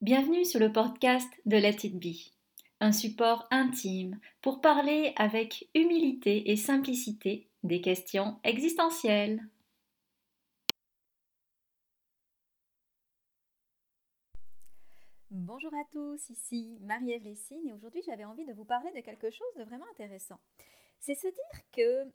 Bienvenue sur le podcast de Let It Be, un support intime pour parler avec humilité et simplicité des questions existentielles. Bonjour à tous, ici Marie-Ève Lessine et aujourd'hui j'avais envie de vous parler de quelque chose de vraiment intéressant. C'est se dire que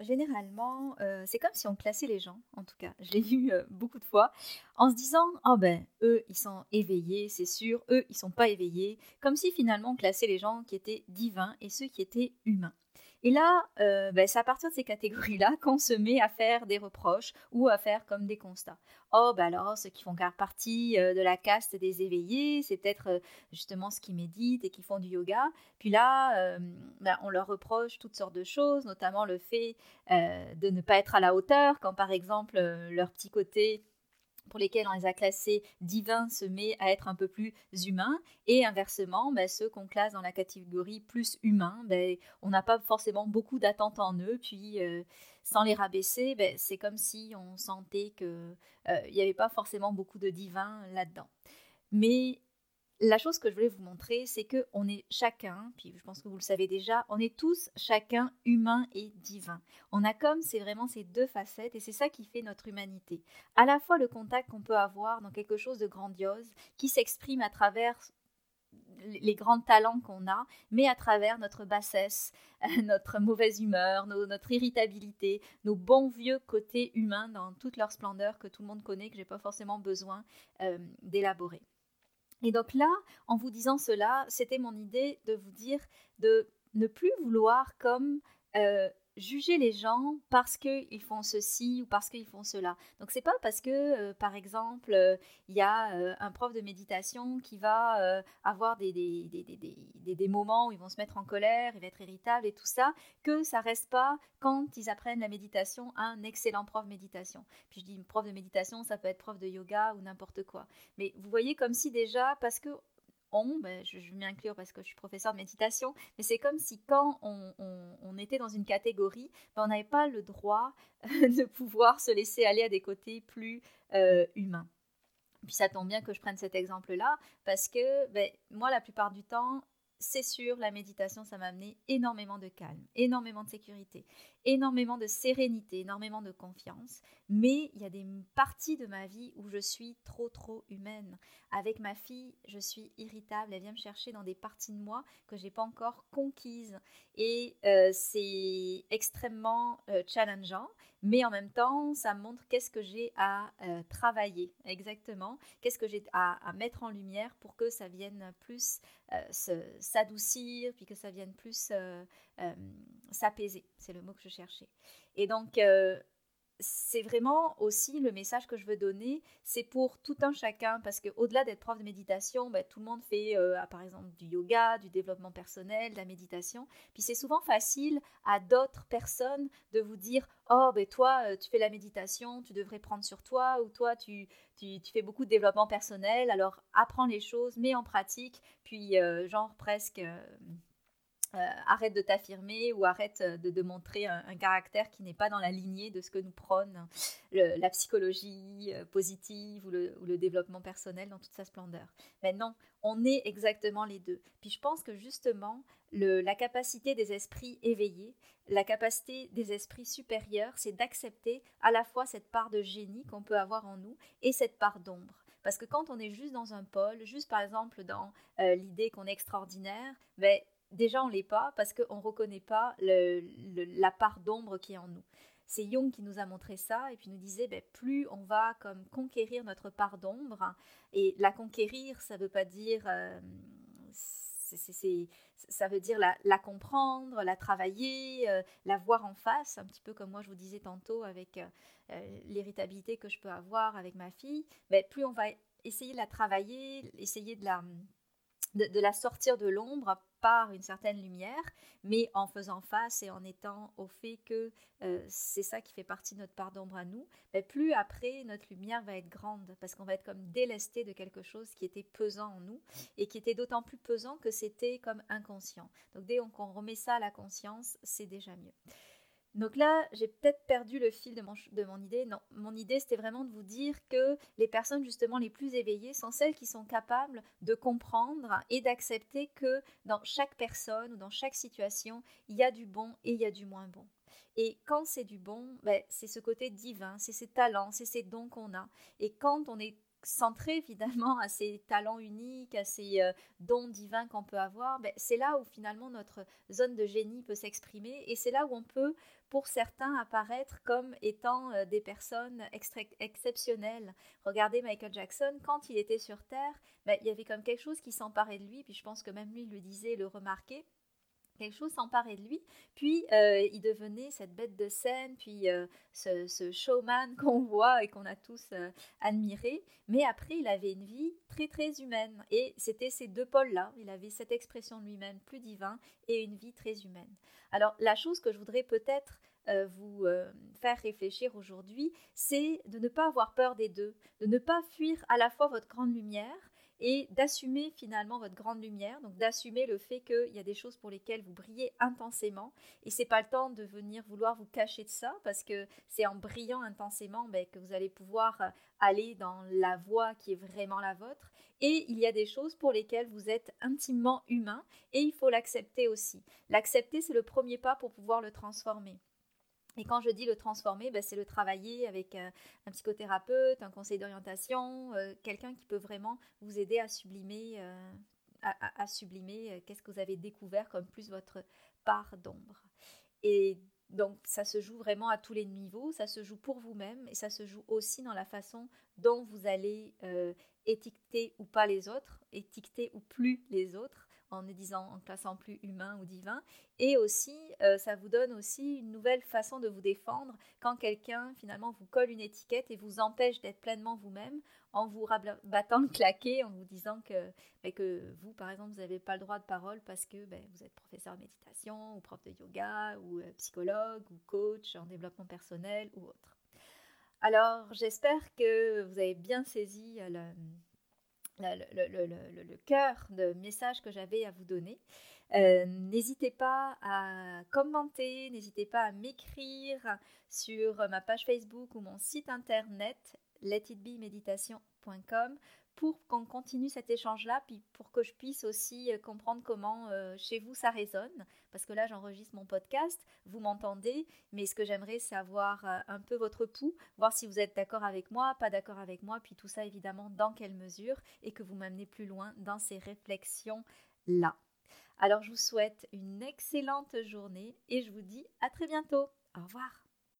Généralement, euh, c'est comme si on classait les gens, en tout cas, je l'ai vu euh, beaucoup de fois, en se disant Oh ben, eux, ils sont éveillés, c'est sûr, eux, ils sont pas éveillés, comme si finalement on classait les gens qui étaient divins et ceux qui étaient humains. Et là, euh, ben, c'est à partir de ces catégories-là qu'on se met à faire des reproches ou à faire comme des constats. Oh, ben alors, ceux qui font partie euh, de la caste des éveillés, c'est peut-être euh, justement ceux qui méditent et qui font du yoga. Puis là, ben, on leur reproche toutes sortes de choses, notamment le fait de ne pas être à la hauteur, quand par exemple leur petit côté pour lesquels on les a classés divins se met à être un peu plus humains. Et inversement ben, ceux qu'on classe dans la catégorie plus humain ben, on n'a pas forcément beaucoup d'attentes en eux. Puis euh, sans les rabaisser ben, c'est comme si on sentait qu'il euh, n'y avait pas forcément beaucoup de divins là-dedans. Mais la chose que je voulais vous montrer, c'est que on est chacun, puis je pense que vous le savez déjà, on est tous chacun humain et divin. On a comme c'est vraiment ces deux facettes et c'est ça qui fait notre humanité. À la fois le contact qu'on peut avoir dans quelque chose de grandiose qui s'exprime à travers les grands talents qu'on a, mais à travers notre bassesse, notre mauvaise humeur, notre irritabilité, nos bons vieux côtés humains dans toute leur splendeur que tout le monde connaît, que j'ai pas forcément besoin euh, d'élaborer. Et donc là, en vous disant cela, c'était mon idée de vous dire de ne plus vouloir comme euh, juger les gens parce qu'ils font ceci ou parce qu'ils font cela. Donc c'est pas parce que, euh, par exemple, euh, il y a euh, un prof de méditation qui va avoir des des, des, des, moments où ils vont se mettre en colère, il va être irritable et tout ça, que ça reste pas quand ils apprennent la méditation un excellent prof de méditation. Puis je dis prof de méditation, ça peut être prof de yoga ou n'importe quoi. Mais vous voyez comme si déjà, parce que ben, je, vais m'inclure parce que je suis professeur de méditation, mais c'est comme si quand on, était dans une catégorie, ben, on n'avait pas le droit de pouvoir se laisser aller à des côtés plus euh, humains. Puis ça tombe bien que je prenne cet exemple-là, parce que ben, moi, la plupart du temps, c'est sûr, la méditation, ça m'a amené énormément de calme, énormément de sécurité, énormément de sérénité, énormément de confiance. Mais il y a des parties de ma vie où je suis trop, trop humaine. Avec ma fille, je suis irritable. Elle vient me chercher dans des parties de moi que j'ai pas encore conquises. Et euh, c'est extrêmement euh, challengeant. Mais en même temps, ça montre qu'est-ce que j'ai à euh, travailler exactement, qu'est-ce que j'ai à, mettre en lumière pour que ça vienne plus s'adoucir, puis que ça vienne plus s'apaiser. C'est le mot que je cherchais. Et donc, c'est vraiment aussi le message que je veux donner, c'est pour tout un chacun, parce qu'au-delà d'être prof de méditation, ben, tout le monde fait euh, par exemple du yoga, du développement personnel, de la méditation. Puis c'est souvent facile à d'autres personnes de vous dire Oh, ben toi, euh, tu fais la méditation, tu devrais prendre sur toi, ou toi, tu, tu, fais beaucoup de développement personnel, alors apprends les choses, mets en pratique, puis euh, genre presque euh, arrête de t'affirmer ou arrête euh, de, montrer un, caractère qui n'est pas dans la lignée de ce que nous prône la psychologie euh, positive ou le, développement personnel dans toute sa splendeur. Maintenant, on est exactement les deux. Puis je pense que justement, la capacité des esprits éveillés, la capacité des esprits supérieurs, c'est d'accepter à la fois cette part de génie qu'on peut avoir en nous et cette part d'ombre. Parce que quand on est juste dans un pôle, juste par exemple dans l'idée qu'on est extraordinaire, ben, déjà on l'est pas parce qu'on ne reconnaît pas la part d'ombre qui est en nous. C'est Jung qui nous a montré ça et puis nous disait ben, plus on va comme conquérir notre part d'ombre et la conquérir ça veut pas dire euh, ça veut dire la, comprendre, la travailler, euh, la voir en face, un petit peu comme moi je vous disais tantôt avec euh, l'irritabilité que je peux avoir avec ma fille. Ben, plus on va essayer de la travailler, essayer de la de, la sortir de l'ombre une certaine lumière, mais en faisant face et en étant au fait que euh, c'est ça qui fait partie de notre part d'ombre à nous, mais plus après notre lumière va être grande parce qu'on va être comme délesté de quelque chose qui était pesant en nous et qui était d'autant plus pesant que c'était comme inconscient. Donc dès qu'on remet ça à la conscience, c'est déjà mieux. Donc là, j'ai peut-être perdu le fil de mon, idée. Non, mon idée, c'était vraiment de vous dire que les personnes justement les plus éveillées sont celles qui sont capables de comprendre et d'accepter que dans chaque personne ou dans chaque situation, il y a du bon et il y a du moins bon. Et quand c'est du bon, ben, c'est ce côté divin, c'est ces talents, c'est ces dons qu'on a. Et quand on est centré finalement à ces talents uniques, à ces euh, dons divins qu'on peut avoir, ben, c'est là où finalement notre zone de génie peut s'exprimer et c'est là où on peut, pour certains, apparaître comme étant euh, des personnes exceptionnelles. Regardez Michael Jackson, quand il était sur Terre, ben, il y avait comme quelque chose qui s'emparait de lui, puis je pense que même lui le disait, le remarquait quelque chose s'emparait de lui, puis euh, il devenait cette bête de scène, puis euh, ce, showman qu'on voit et qu'on a tous euh, admiré, mais après il avait une vie très très humaine, et c'était ces deux pôles-là, il avait cette expression de lui-même plus divin et une vie très humaine. Alors la chose que je voudrais peut-être vous faire réfléchir aujourd'hui, c'est de ne pas avoir peur des deux, de ne pas fuir à la fois votre grande lumière, et d'assumer finalement votre grande lumière, donc d'assumer le fait qu'il y a des choses pour lesquelles vous brillez intensément et c'est pas le temps de venir vouloir vous cacher de ça parce que c'est en brillant intensément ben, que vous allez pouvoir euh, aller dans la voie qui est vraiment la vôtre et il y a des choses pour lesquelles vous êtes intimement humain et il faut l'accepter aussi. L'accepter c'est le premier pas pour pouvoir le transformer. Et quand je dis le transformer, ben, c'est le travailler avec euh, un psychothérapeute, un conseil d'orientation, euh, quelqu'un qui peut vraiment vous aider à sublimer, euh, à, sublimer qu'est-ce que vous avez découvert comme plus votre part d'ombre. Et donc ça se joue vraiment à tous les niveaux, ça se joue pour vous-même et ça se joue aussi dans la façon dont vous allez étiqueter ou pas les autres, étiqueter ou plus les autres en ne disant, en classant plus humain ou divin. Et aussi, euh, ça vous donne aussi une nouvelle façon de vous défendre quand quelqu'un finalement vous colle une étiquette et vous empêche d'être pleinement vous-même en vous battant le claquet, en vous disant que, ben, que vous, par exemple, vous n'avez pas le droit de parole parce que ben, vous êtes professeur de méditation ou prof de yoga ou euh, psychologue ou coach en développement personnel ou autre. Alors, j'espère que vous avez bien saisi euh, le, le, cœur de message que j'avais à vous donner. Euh, n'hésitez pas à commenter, n'hésitez pas à m'écrire sur ma page Facebook ou mon site internet letitbemeditation.com pour qu'on continue cet échange-là, puis pour que je puisse aussi euh, comprendre comment euh, chez vous ça résonne. Parce que là, j'enregistre mon podcast, vous m'entendez, mais ce que j'aimerais, c'est avoir euh, un peu votre pouls, voir si vous êtes d'accord avec moi, pas d'accord avec moi, puis tout ça, évidemment, dans quelle mesure, et que vous m'amenez plus loin dans ces réflexions-là. Alors, je vous souhaite une excellente journée et je vous dis à très bientôt. Au revoir.